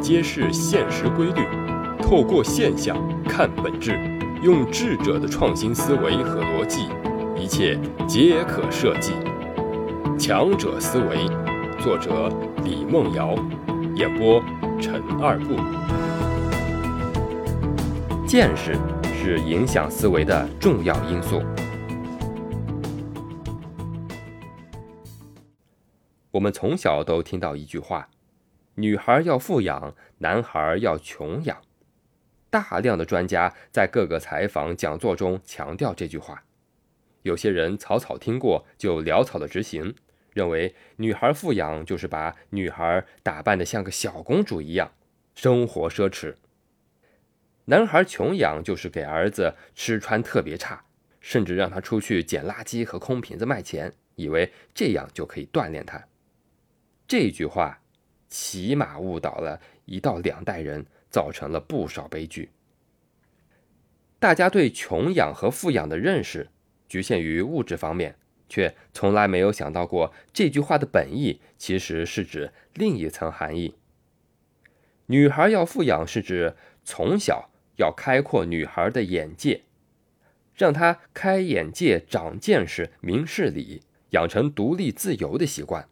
揭示现实规律，透过现象看本质，用智者的创新思维和逻辑，一切皆可设计。强者思维，作者李梦瑶，演播陈二步。见识是影响思维的重要因素。我们从小都听到一句话。女孩要富养，男孩要穷养。大量的专家在各个采访讲座中强调这句话。有些人草草听过就潦草的执行，认为女孩富养就是把女孩打扮得像个小公主一样，生活奢侈；男孩穷养就是给儿子吃穿特别差，甚至让他出去捡垃圾和空瓶子卖钱，以为这样就可以锻炼他。这句话。起码误导了一到两代人，造成了不少悲剧。大家对穷养和富养的认识局限于物质方面，却从来没有想到过这句话的本意其实是指另一层含义。女孩要富养，是指从小要开阔女孩的眼界，让她开眼界、长见识、明事理，养成独立自由的习惯。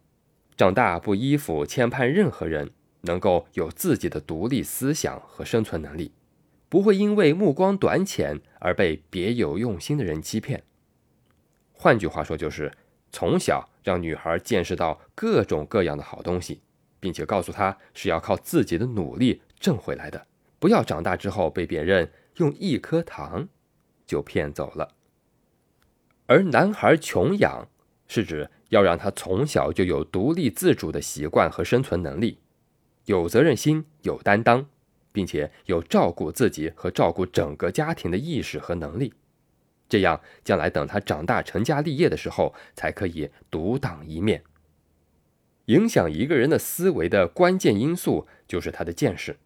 长大不依附牵绊任何人，能够有自己的独立思想和生存能力，不会因为目光短浅而被别有用心的人欺骗。换句话说，就是从小让女孩见识到各种各样的好东西，并且告诉她是要靠自己的努力挣回来的，不要长大之后被别人用一颗糖就骗走了。而男孩穷养是指。要让他从小就有独立自主的习惯和生存能力，有责任心、有担当，并且有照顾自己和照顾整个家庭的意识和能力。这样，将来等他长大成家立业的时候，才可以独当一面。影响一个人的思维的关键因素就是他的见识。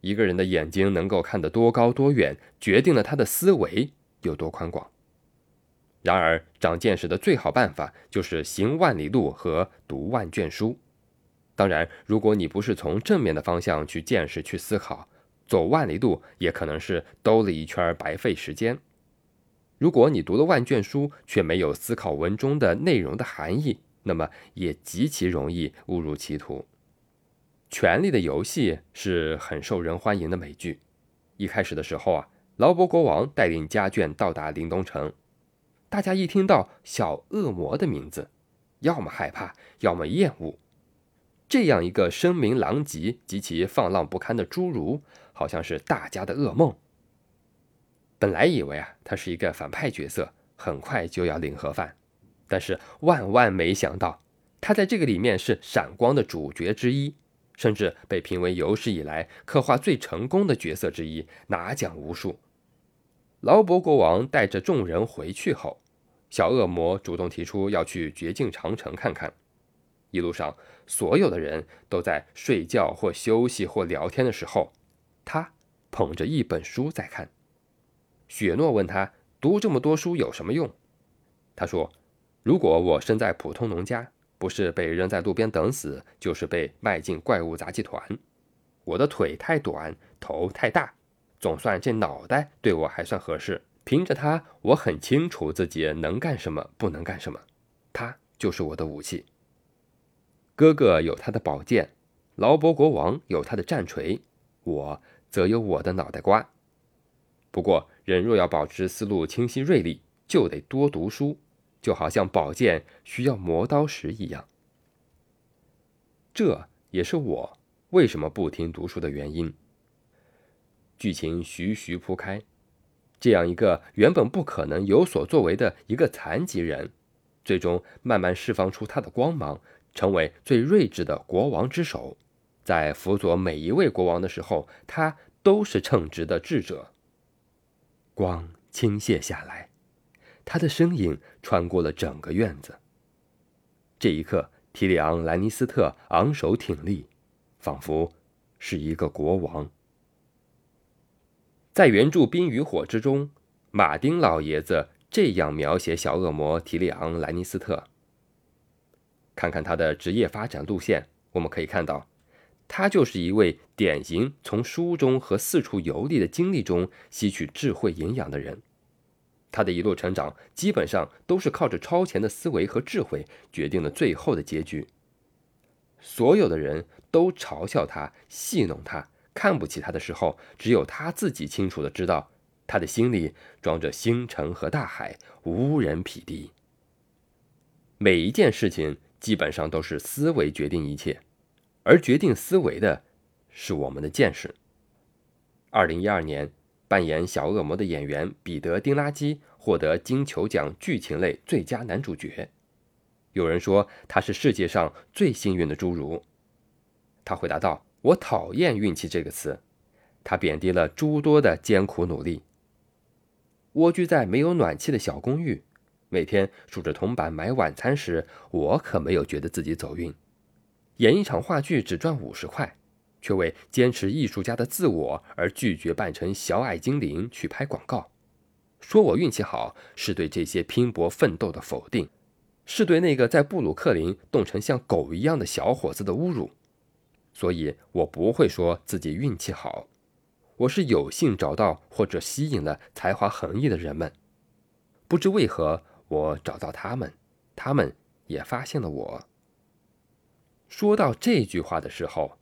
一个人的眼睛能够看得多高多远，决定了他的思维有多宽广。然而，长见识的最好办法就是行万里路和读万卷书。当然，如果你不是从正面的方向去见识、去思考，走万里路也可能是兜了一圈白费时间。如果你读了万卷书却没有思考文中的内容的含义，那么也极其容易误入歧途。《权力的游戏》是很受人欢迎的美剧。一开始的时候啊，劳勃国王带领家眷到达临冬城。大家一听到小恶魔的名字，要么害怕，要么厌恶。这样一个声名狼藉、极其放浪不堪的侏儒，好像是大家的噩梦。本来以为啊，他是一个反派角色，很快就要领盒饭。但是万万没想到，他在这个里面是闪光的主角之一，甚至被评为有史以来刻画最成功的角色之一，拿奖无数。劳勃国王带着众人回去后，小恶魔主动提出要去绝境长城看看。一路上，所有的人都在睡觉或休息或聊天的时候，他捧着一本书在看。雪诺问他：“读这么多书有什么用？”他说：“如果我生在普通农家，不是被扔在路边等死，就是被卖进怪物杂技团。我的腿太短，头太大。”总算这脑袋对我还算合适，凭着它，我很清楚自己能干什么，不能干什么。它就是我的武器。哥哥有他的宝剑，劳勃国王有他的战锤，我则有我的脑袋瓜。不过，人若要保持思路清晰锐利，就得多读书，就好像宝剑需要磨刀石一样。这也是我为什么不停读书的原因。剧情徐徐铺开，这样一个原本不可能有所作为的一个残疾人，最终慢慢释放出他的光芒，成为最睿智的国王之首。在辅佐每一位国王的时候，他都是称职的智者。光倾泻下来，他的身影穿过了整个院子。这一刻，提里昂·兰尼斯特昂首挺立，仿佛是一个国王。在原著《冰与火》之中，马丁老爷子这样描写小恶魔提里昂·兰尼斯特：看看他的职业发展路线，我们可以看到，他就是一位典型从书中和四处游历的经历中吸取智慧营养的人。他的一路成长基本上都是靠着超前的思维和智慧决定了最后的结局。所有的人都嘲笑他、戏弄他、看不起他的时候，只有他自己清楚的知道，他的心里装着星辰和大海，无人匹敌。每一件事情基本上都是思维决定一切，而决定思维的是我们的见识。二零一二年。扮演小恶魔的演员彼得·丁拉基获得金球奖剧情类最佳男主角。有人说他是世界上最幸运的侏儒。他回答道：“我讨厌运气这个词，它贬低了诸多的艰苦努力。”蜗居在没有暖气的小公寓，每天数着铜板买晚餐时，我可没有觉得自己走运。演一场话剧只赚五十块。却为坚持艺术家的自我而拒绝扮成小矮精灵去拍广告，说我运气好是对这些拼搏奋斗的否定，是对那个在布鲁克林冻成像狗一样的小伙子的侮辱。所以我不会说自己运气好，我是有幸找到或者吸引了才华横溢的人们。不知为何，我找到他们，他们也发现了我。说到这句话的时候。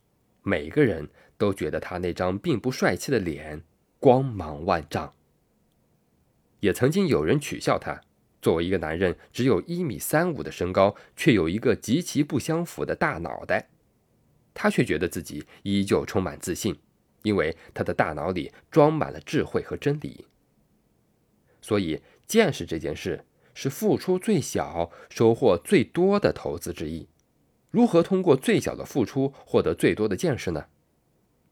每个人都觉得他那张并不帅气的脸光芒万丈。也曾经有人取笑他，作为一个男人，只有一米三五的身高，却有一个极其不相符的大脑袋。他却觉得自己依旧充满自信，因为他的大脑里装满了智慧和真理。所以，见识这件事是付出最小、收获最多的投资之一。如何通过最小的付出获得最多的见识呢？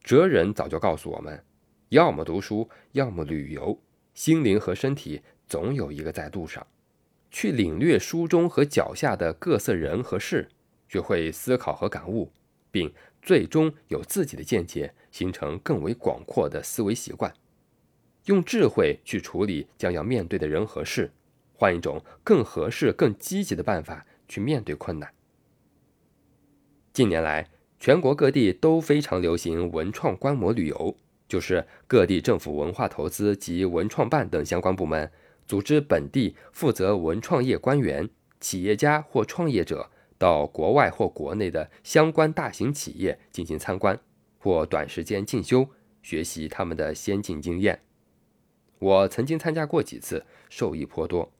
哲人早就告诉我们：要么读书，要么旅游。心灵和身体总有一个在路上，去领略书中和脚下的各色人和事，学会思考和感悟，并最终有自己的见解，形成更为广阔的思维习惯。用智慧去处理将要面对的人和事，换一种更合适、更积极的办法去面对困难。近年来，全国各地都非常流行文创观摩旅游，就是各地政府文化投资及文创办等相关部门组织本地负责文创业官员、企业家或创业者到国外或国内的相关大型企业进行参观或短时间进修，学习他们的先进经验。我曾经参加过几次，受益颇多。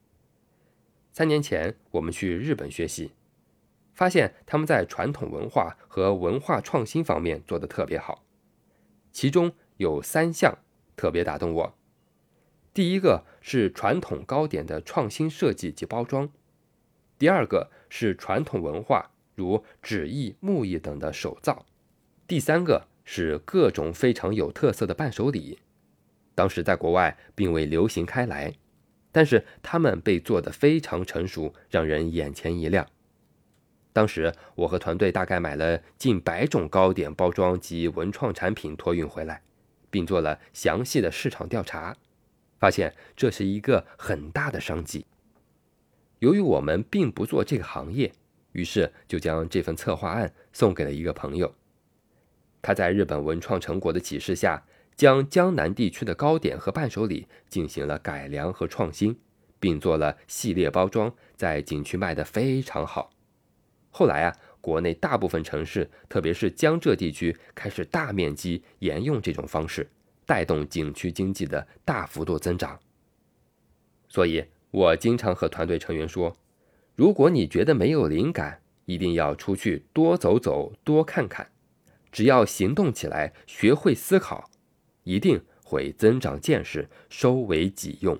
三年前，我们去日本学习。发现他们在传统文化和文化创新方面做得特别好，其中有三项特别打动我。第一个是传统糕点的创新设计及包装，第二个是传统文化如纸艺、木艺等的手造，第三个是各种非常有特色的伴手礼。当时在国外并未流行开来，但是他们被做得非常成熟，让人眼前一亮。当时我和团队大概买了近百种糕点包装及文创产品托运回来，并做了详细的市场调查，发现这是一个很大的商机。由于我们并不做这个行业，于是就将这份策划案送给了一个朋友。他在日本文创成果的启示下，将江南地区的糕点和伴手礼进行了改良和创新，并做了系列包装，在景区卖得非常好。后来啊，国内大部分城市，特别是江浙地区，开始大面积沿用这种方式，带动景区经济的大幅度增长。所以我经常和团队成员说，如果你觉得没有灵感，一定要出去多走走，多看看。只要行动起来，学会思考，一定会增长见识，收为己用。